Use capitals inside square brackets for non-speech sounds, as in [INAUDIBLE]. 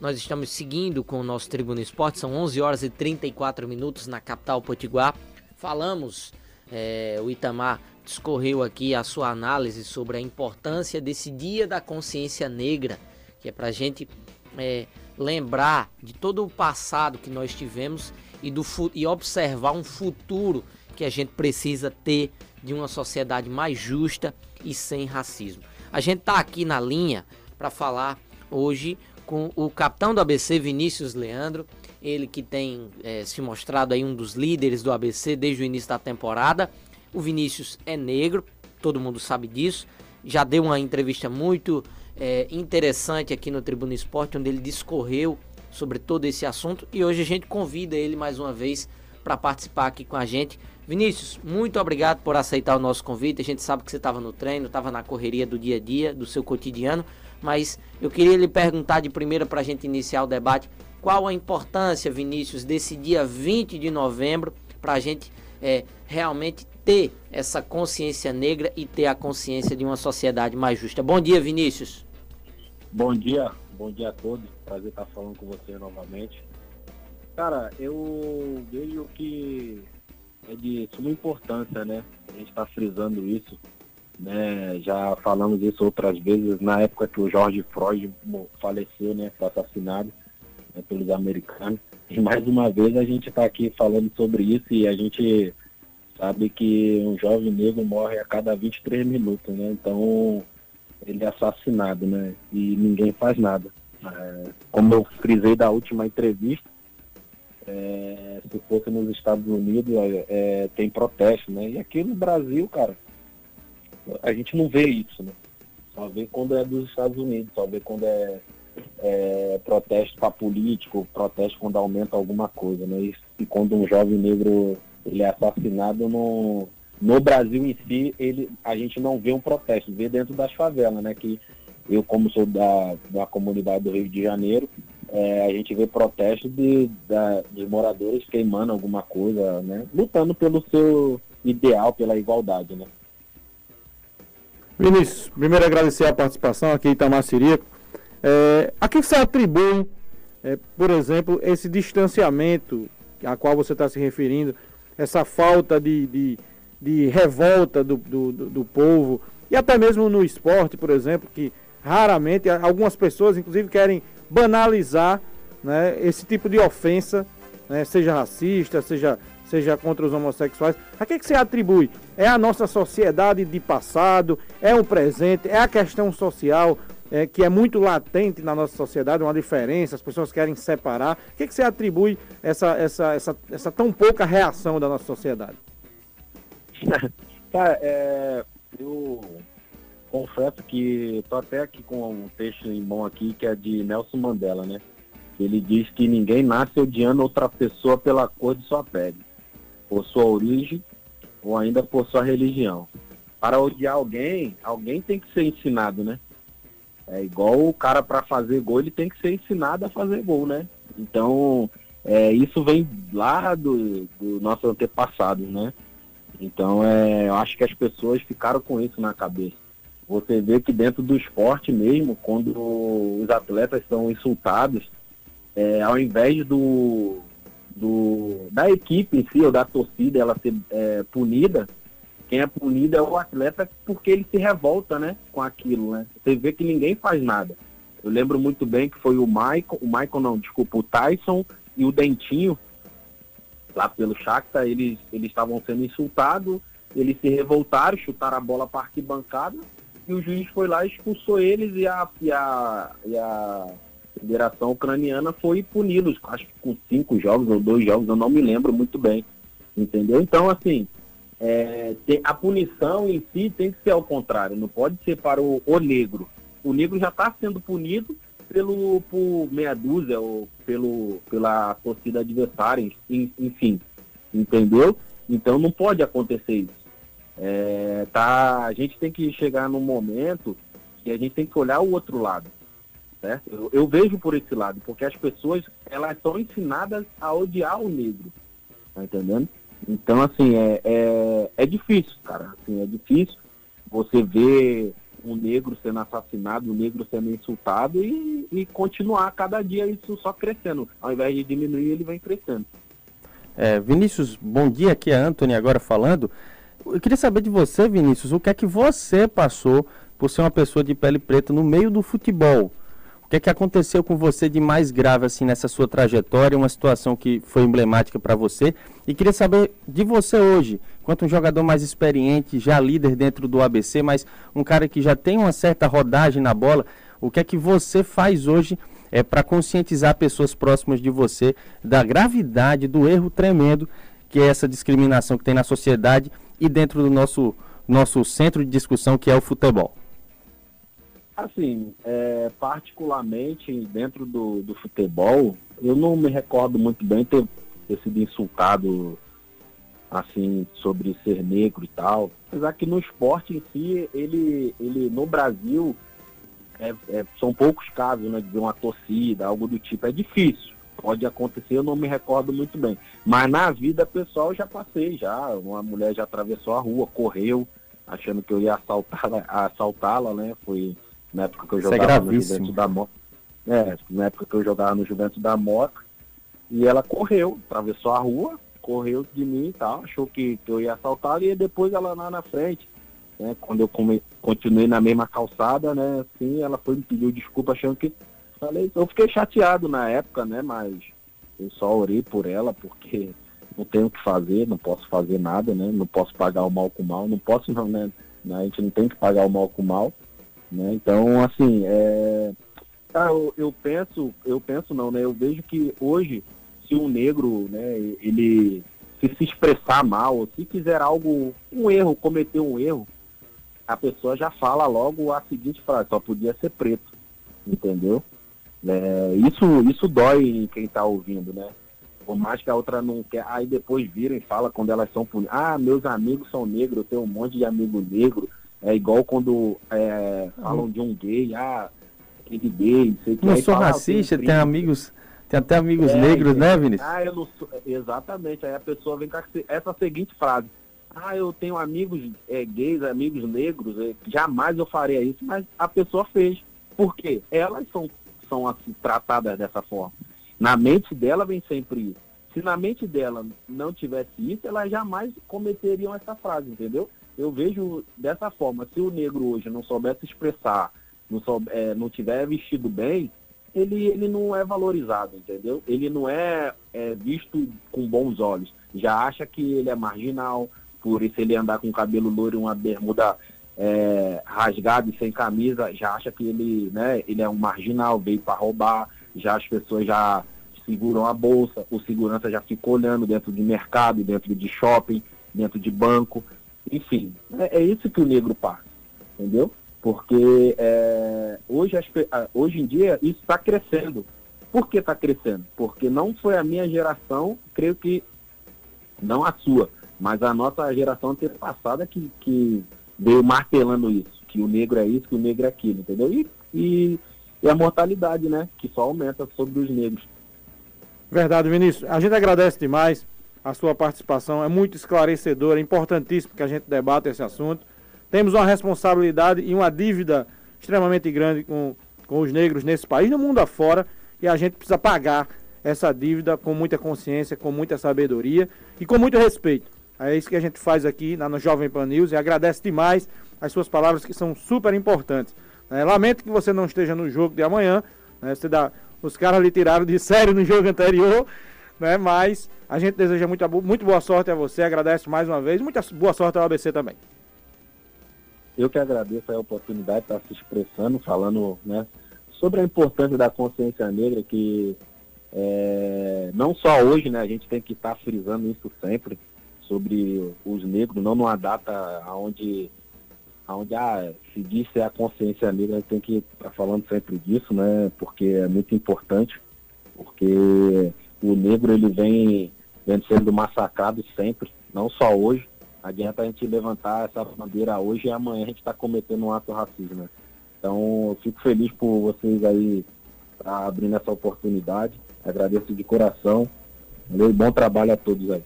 Nós estamos seguindo com o nosso Tribuna Esporte, são 11 horas e 34 minutos na capital Potiguar. Falamos, é, o Itamar discorreu aqui a sua análise sobre a importância desse Dia da Consciência Negra, que é para a gente é, lembrar de todo o passado que nós tivemos e, do, e observar um futuro que a gente precisa ter de uma sociedade mais justa e sem racismo. A gente está aqui na linha para falar hoje com o capitão do ABC, Vinícius Leandro, ele que tem é, se mostrado aí um dos líderes do ABC desde o início da temporada. O Vinícius é negro, todo mundo sabe disso. Já deu uma entrevista muito é, interessante aqui no Tribuna Esporte, onde ele discorreu sobre todo esse assunto. E hoje a gente convida ele mais uma vez para participar aqui com a gente. Vinícius, muito obrigado por aceitar o nosso convite. A gente sabe que você estava no treino, estava na correria do dia a dia, do seu cotidiano mas eu queria lhe perguntar de primeira para a gente iniciar o debate, qual a importância, Vinícius, desse dia 20 de novembro para a gente é, realmente ter essa consciência negra e ter a consciência de uma sociedade mais justa. Bom dia, Vinícius. Bom dia, bom dia a todos. Prazer estar falando com você novamente. Cara, eu vejo que é de suma importância, né? A gente está frisando isso né? Já falamos isso outras vezes na época que o George Floyd faleceu, né? Foi assassinado né, pelos americanos. E mais uma vez a gente está aqui falando sobre isso e a gente sabe que um jovem negro morre a cada 23 minutos, né? Então ele é assassinado, né? E ninguém faz nada. É, como eu frisei da última entrevista, é, se fosse nos Estados Unidos, é, tem protesto, né? E aqui no Brasil, cara, a gente não vê isso, né? Só vê quando é dos Estados Unidos, só vê quando é, é protesto para político, protesto quando aumenta alguma coisa, né? E, e, quando um jovem negro ele é assassinado no, no Brasil em si, ele, a gente não vê um protesto, vê dentro das favelas, né? Que eu, como sou da, da comunidade do Rio de Janeiro, é, a gente vê protestos de, de moradores queimando alguma coisa, né? Lutando pelo seu ideal, pela igualdade, né? Vinícius, primeiro agradecer a participação aqui em Itamar. É, a que você atribui, é, por exemplo, esse distanciamento a qual você está se referindo, essa falta de, de, de revolta do, do, do, povo, e até mesmo no esporte, por exemplo, que raramente, algumas pessoas, inclusive, querem banalizar né, esse tipo de ofensa, né, seja racista, seja seja contra os homossexuais. A que, que você atribui? É a nossa sociedade de passado? É o presente? É a questão social é, que é muito latente na nossa sociedade, uma diferença, as pessoas querem separar. O que, que você atribui essa, essa, essa, essa tão pouca reação da nossa sociedade? [LAUGHS] Cara, é, eu confesso que estou até aqui com um texto em mão aqui que é de Nelson Mandela, né? Ele diz que ninguém nasce odiando outra pessoa pela cor de sua pele por sua origem ou ainda por sua religião. Para odiar alguém, alguém tem que ser ensinado, né? É igual o cara para fazer gol, ele tem que ser ensinado a fazer gol, né? Então, é, isso vem lá do, do nosso antepassado, né? Então, é, eu acho que as pessoas ficaram com isso na cabeça. Você vê que dentro do esporte mesmo, quando os atletas são insultados, é, ao invés do, do, da equipe em si, ou da torcida, ela ser é, punida, quem é punido é o atleta porque ele se revolta, né, com aquilo, né? Você vê que ninguém faz nada. Eu lembro muito bem que foi o Michael, o Michael não, desculpa, o Tyson e o Dentinho, lá pelo Shakhtar, eles eles estavam sendo insultados, eles se revoltaram, chutaram a bola para arquibancada e o juiz foi lá expulsou eles e a, e a, e a Federação Ucraniana foi puni-los, acho que com cinco jogos ou dois jogos, eu não me lembro muito bem. Entendeu? Então, assim, é, a punição em si tem que ser ao contrário, não pode ser para o, o negro. O negro já está sendo punido pelo por meia dúzia ou pelo, pela torcida adversária, enfim. Entendeu? Então não pode acontecer isso. É, tá, a gente tem que chegar num momento que a gente tem que olhar o outro lado. Certo? Eu, eu, vejo por esse lado, porque as pessoas elas são ensinadas a odiar o negro. Tá entendendo? Então, assim, é, é, é difícil, cara. Assim, é difícil você ver um negro sendo assassinado, um negro sendo insultado e, e continuar cada dia isso só crescendo. Ao invés de diminuir, ele vem crescendo. É, Vinícius, bom dia, aqui é Anthony agora falando. Eu queria saber de você, Vinícius, o que é que você passou por ser uma pessoa de pele preta no meio do futebol? O que é que aconteceu com você de mais grave assim nessa sua trajetória, uma situação que foi emblemática para você? E queria saber de você hoje, quanto um jogador mais experiente, já líder dentro do ABC, mas um cara que já tem uma certa rodagem na bola, o que é que você faz hoje é para conscientizar pessoas próximas de você da gravidade do erro tremendo que é essa discriminação que tem na sociedade e dentro do nosso nosso centro de discussão que é o futebol. Assim, é, particularmente dentro do, do futebol, eu não me recordo muito bem ter, ter sido insultado assim sobre ser negro e tal. Apesar que no esporte em si, ele, ele no Brasil é, é, são poucos casos, né, de uma torcida, algo do tipo. É difícil, pode acontecer, eu não me recordo muito bem. Mas na vida pessoal eu já passei, já. Uma mulher já atravessou a rua, correu, achando que eu ia assaltá-la, assaltá-la né? Foi na época que eu é jogava é no Juventus da Moca. É, na época que eu jogava no Juventus da Moca. E ela correu, atravessou a rua, correu de mim e tal, achou que, que eu ia assaltá-la e depois ela lá na frente né? Quando eu come, continuei na mesma calçada, né? Assim, ela foi me pediu desculpa achando que. Falei, eu fiquei chateado na época, né? Mas eu só orei por ela porque não tenho o que fazer, não posso fazer nada, né? Não posso pagar o mal com o mal, não posso não, né? A gente não tem que pagar o mal com o mal, né? Então, assim, é... Ah, eu, eu penso, eu penso não, né? Eu vejo que hoje, se um negro, né, ele se se expressar mal, ou se fizer algo, um erro, cometer um erro, a pessoa já fala logo a seguinte frase, só podia ser preto, entendeu? É, isso, isso dói em quem está ouvindo, né? Por mais que a outra não quer, aí depois vira e fala quando elas são punidas. Ah, meus amigos são negros, eu tenho um monte de amigo negro. É igual quando é, falam de um gay, ah, aquele gay, sei que. Não sou fala, racista, tem amigos, tem até amigos é, negros, né, Vinícius? Ah, eu não sou. Exatamente. Aí a pessoa vem com essa seguinte frase ah, eu tenho amigos é, gays, amigos negros, é, jamais eu faria isso, mas a pessoa fez. Por quê? Elas são, são assim, tratadas dessa forma. Na mente dela vem sempre isso. Se na mente dela não tivesse isso, elas jamais cometeriam essa frase, entendeu? Eu vejo dessa forma, se o negro hoje não soubesse expressar, não, souber, é, não tiver vestido bem, ele, ele não é valorizado, entendeu? Ele não é, é visto com bons olhos. Já acha que ele é marginal, por isso ele andar com cabelo loiro e uma bermuda é, rasgada e sem camisa, já acha que ele, né, ele é um marginal, veio para roubar, já as pessoas já seguram a bolsa, o segurança já fica olhando dentro de mercado, dentro de shopping, dentro de banco, enfim, é, é isso que o negro passa, entendeu? Porque é, hoje, as, hoje em dia isso está crescendo. Por que está crescendo? Porque não foi a minha geração, creio que não a sua, mas a nossa geração antepassada que, que veio martelando isso, que o negro é isso, que o negro é aquilo, entendeu? E, e, e a mortalidade, né? Que só aumenta sobre os negros. Verdade, Vinícius. A gente agradece demais a sua participação, é muito esclarecedora, é importantíssimo que a gente debata esse assunto. Temos uma responsabilidade e uma dívida extremamente grande com, com os negros nesse país, no mundo afora, e a gente precisa pagar essa dívida com muita consciência, com muita sabedoria e com muito respeito. É isso que a gente faz aqui na no Jovem Pan News e agradece demais as suas palavras que são super importantes. É, lamento que você não esteja no jogo de amanhã. Né, você dá, os caras lhe tiraram de [LAUGHS] sério no jogo anterior, né, mas a gente deseja muita, muito boa sorte a você, agradece mais uma vez, muita boa sorte ao ABC também. Eu que agradeço a oportunidade de estar se expressando, falando né, sobre a importância da consciência negra, que é, não só hoje, né, a gente tem que estar frisando isso sempre, sobre os negros, não numa data onde, onde ah, se diz ser a consciência negra, tem que estar tá falando sempre disso, né? Porque é muito importante, porque o negro ele vem, vem sendo massacrado sempre, não só hoje. Adianta a gente levantar essa bandeira hoje e amanhã a gente está cometendo um ato racista, né? Então, eu fico feliz por vocês aí tá abrindo essa oportunidade. Agradeço de coração. Valeu, bom trabalho a todos aí.